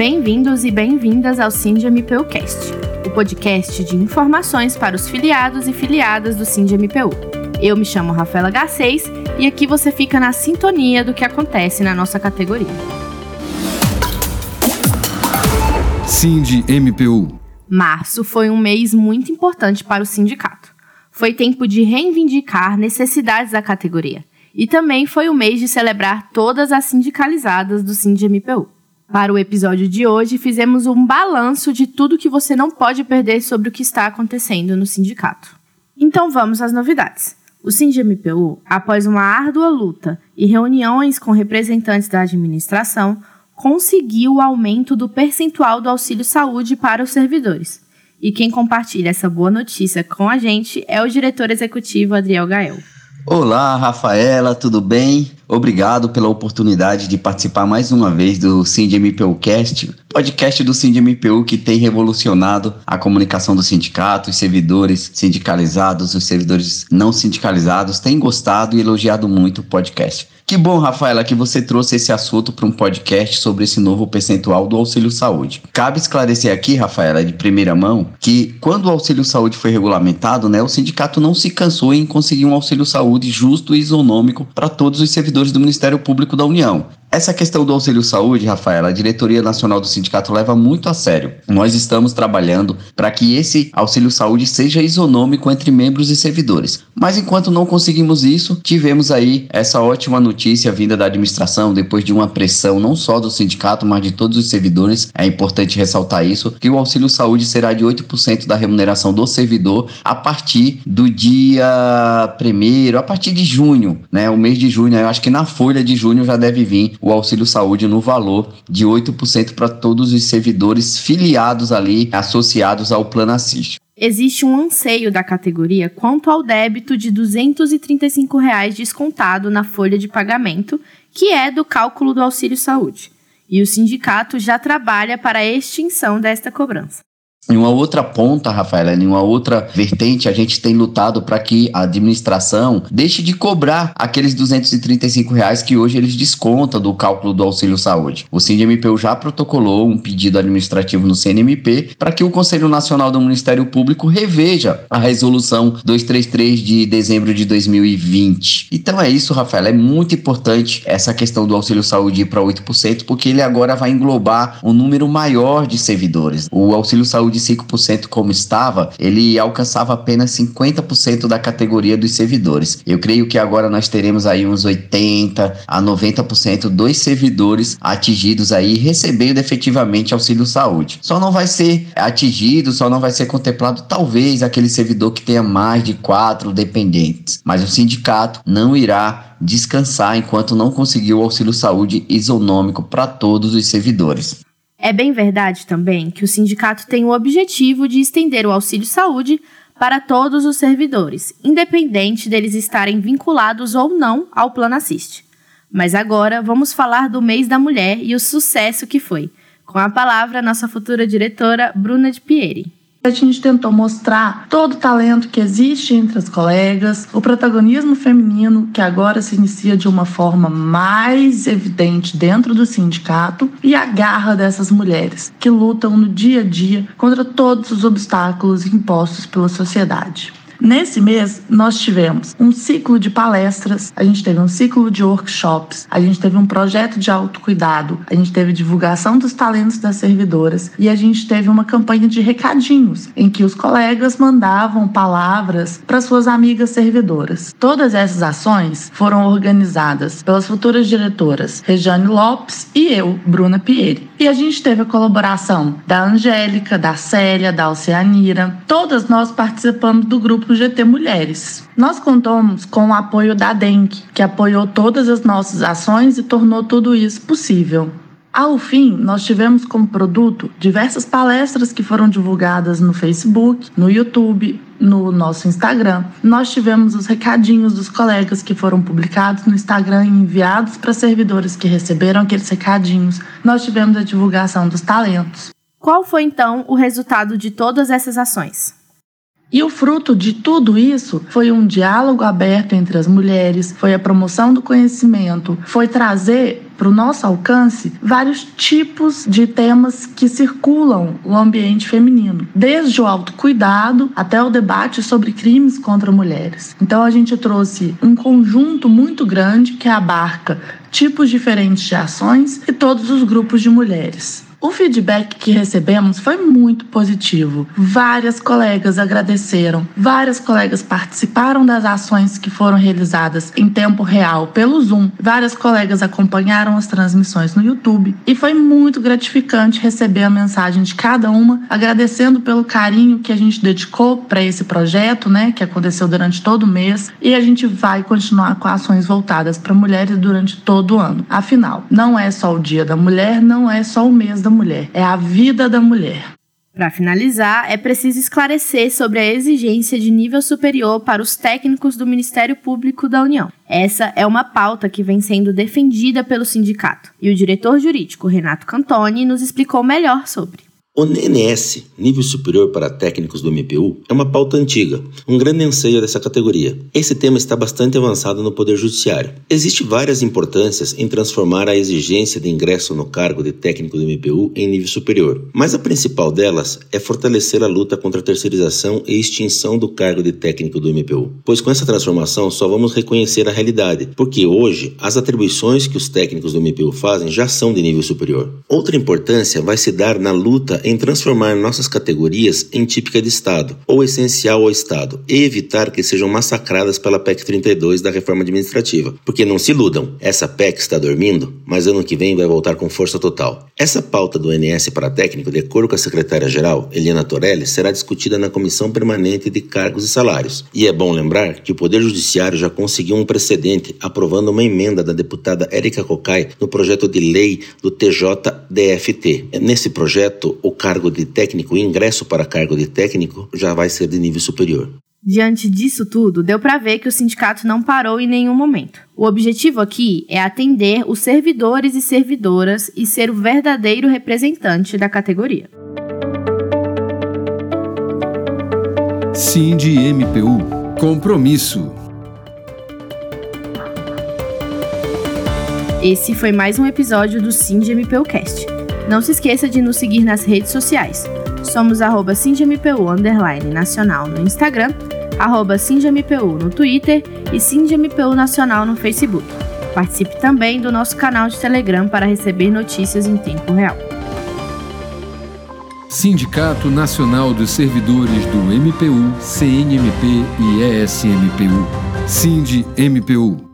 Bem-vindos e bem-vindas ao SINDMPUcast, o podcast de informações para os filiados e filiadas do SINDMPU. Eu me chamo Rafaela Garcês e aqui você fica na sintonia do que acontece na nossa categoria. SINDMPU Março foi um mês muito importante para o sindicato. Foi tempo de reivindicar necessidades da categoria. E também foi o mês de celebrar todas as sindicalizadas do SINDMPU. Para o episódio de hoje, fizemos um balanço de tudo que você não pode perder sobre o que está acontecendo no sindicato. Então vamos às novidades. O SINDMPU, após uma árdua luta e reuniões com representantes da administração, conseguiu o aumento do percentual do auxílio saúde para os servidores. E quem compartilha essa boa notícia com a gente é o diretor executivo Adriel Gael. Olá, Rafaela, tudo bem? Obrigado pela oportunidade de participar mais uma vez do SINDMPUcast, podcast do SINDMPU que tem revolucionado a comunicação do sindicato, os servidores sindicalizados, os servidores não sindicalizados têm gostado e elogiado muito o podcast. Que bom, Rafaela, que você trouxe esse assunto para um podcast sobre esse novo percentual do auxílio saúde. Cabe esclarecer aqui, Rafaela, de primeira mão, que quando o auxílio saúde foi regulamentado, né, o sindicato não se cansou em conseguir um auxílio saúde justo e isonômico para todos os servidores do Ministério Público da União. Essa questão do auxílio saúde, Rafaela, a diretoria nacional do sindicato leva muito a sério. Nós estamos trabalhando para que esse auxílio saúde seja isonômico entre membros e servidores. Mas enquanto não conseguimos isso, tivemos aí essa ótima notícia vinda da administração depois de uma pressão não só do sindicato, mas de todos os servidores. É importante ressaltar isso, que o auxílio saúde será de 8% da remuneração do servidor a partir do dia primeiro, a partir de junho, né? O mês de junho, eu acho que na folha de junho já deve vir o auxílio saúde no valor de 8% para todos os servidores filiados ali, associados ao Plano Assist. Existe um anseio da categoria quanto ao débito de 235 reais descontado na folha de pagamento, que é do cálculo do auxílio saúde. E o sindicato já trabalha para a extinção desta cobrança. Em uma outra ponta, Rafaela, em uma outra vertente, a gente tem lutado para que a administração deixe de cobrar aqueles 235 reais que hoje eles descontam do cálculo do auxílio saúde. O CNMPU já protocolou um pedido administrativo no CNMP para que o Conselho Nacional do Ministério Público reveja a resolução 233 de dezembro de 2020. Então é isso, Rafaela, é muito importante essa questão do auxílio saúde para 8%, porque ele agora vai englobar um número maior de servidores. O auxílio saúde de 5% como estava, ele alcançava apenas 50% da categoria dos servidores. Eu creio que agora nós teremos aí uns 80 a 90% dos servidores atingidos aí recebendo efetivamente auxílio saúde. Só não vai ser atingido, só não vai ser contemplado talvez aquele servidor que tenha mais de quatro dependentes, mas o sindicato não irá descansar enquanto não conseguir o auxílio saúde isonômico para todos os servidores. É bem verdade também que o sindicato tem o objetivo de estender o auxílio saúde para todos os servidores, independente deles estarem vinculados ou não ao Plano Assist. Mas agora vamos falar do mês da mulher e o sucesso que foi. Com a palavra, nossa futura diretora, Bruna de Pieri. A gente tentou mostrar todo o talento que existe entre as colegas, o protagonismo feminino que agora se inicia de uma forma mais evidente dentro do sindicato e a garra dessas mulheres que lutam no dia a dia contra todos os obstáculos impostos pela sociedade. Nesse mês, nós tivemos um ciclo de palestras, a gente teve um ciclo de workshops, a gente teve um projeto de autocuidado, a gente teve divulgação dos talentos das servidoras e a gente teve uma campanha de recadinhos, em que os colegas mandavam palavras para suas amigas servidoras. Todas essas ações foram organizadas pelas futuras diretoras Regiane Lopes e eu, Bruna Pieri. E a gente teve a colaboração da Angélica, da Célia, da Oceanira. Todas nós participamos do grupo GT Mulheres. Nós contamos com o apoio da DENC, que apoiou todas as nossas ações e tornou tudo isso possível. Ao fim, nós tivemos como produto diversas palestras que foram divulgadas no Facebook, no YouTube, no nosso Instagram. Nós tivemos os recadinhos dos colegas que foram publicados no Instagram e enviados para servidores que receberam aqueles recadinhos. Nós tivemos a divulgação dos talentos. Qual foi então o resultado de todas essas ações? E o fruto de tudo isso foi um diálogo aberto entre as mulheres, foi a promoção do conhecimento, foi trazer para o nosso alcance vários tipos de temas que circulam o ambiente feminino, desde o autocuidado até o debate sobre crimes contra mulheres. Então a gente trouxe um conjunto muito grande que abarca tipos diferentes de ações e todos os grupos de mulheres. O feedback que recebemos foi muito positivo. Várias colegas agradeceram, várias colegas participaram das ações que foram realizadas em tempo real pelo Zoom, várias colegas acompanharam as transmissões no YouTube e foi muito gratificante receber a mensagem de cada uma, agradecendo pelo carinho que a gente dedicou para esse projeto, né, que aconteceu durante todo o mês, e a gente vai continuar com ações voltadas para mulheres durante todo o ano. Afinal, não é só o Dia da Mulher, não é só o mês da da mulher, é a vida da mulher. Para finalizar, é preciso esclarecer sobre a exigência de nível superior para os técnicos do Ministério Público da União. Essa é uma pauta que vem sendo defendida pelo sindicato, e o diretor jurídico Renato Cantoni nos explicou melhor sobre. O NNS, nível superior para técnicos do MPU, é uma pauta antiga, um grande anseio dessa categoria. Esse tema está bastante avançado no Poder Judiciário. Existem várias importâncias em transformar a exigência de ingresso no cargo de técnico do MPU em nível superior, mas a principal delas é fortalecer a luta contra a terceirização e extinção do cargo de técnico do MPU, pois com essa transformação só vamos reconhecer a realidade, porque hoje as atribuições que os técnicos do MPU fazem já são de nível superior. Outra importância vai se dar na luta em transformar nossas categorias em típica de Estado ou essencial ao Estado e evitar que sejam massacradas pela PEC 32 da reforma administrativa. Porque não se iludam, essa PEC está dormindo, mas ano que vem vai voltar com força total. Essa pauta do NS para técnico, de acordo com a secretária-geral, Eliana Torelli, será discutida na Comissão Permanente de Cargos e Salários. E é bom lembrar que o Poder Judiciário já conseguiu um precedente aprovando uma emenda da deputada Érica Cocai no projeto de lei do TJDFT. Nesse projeto, o o cargo de técnico, o ingresso para cargo de técnico já vai ser de nível superior. Diante disso tudo, deu para ver que o sindicato não parou em nenhum momento. O objetivo aqui é atender os servidores e servidoras e ser o verdadeiro representante da categoria. Cindy MPU Compromisso. Esse foi mais um episódio do Cindy MPU Cast. Não se esqueça de nos seguir nas redes sociais. Somos arroba underline nacional no Instagram, arroba no Twitter e SindMPU Nacional no Facebook. Participe também do nosso canal de Telegram para receber notícias em tempo real. Sindicato Nacional dos Servidores do MPU, CNMP e ESMPU. Sind MPU.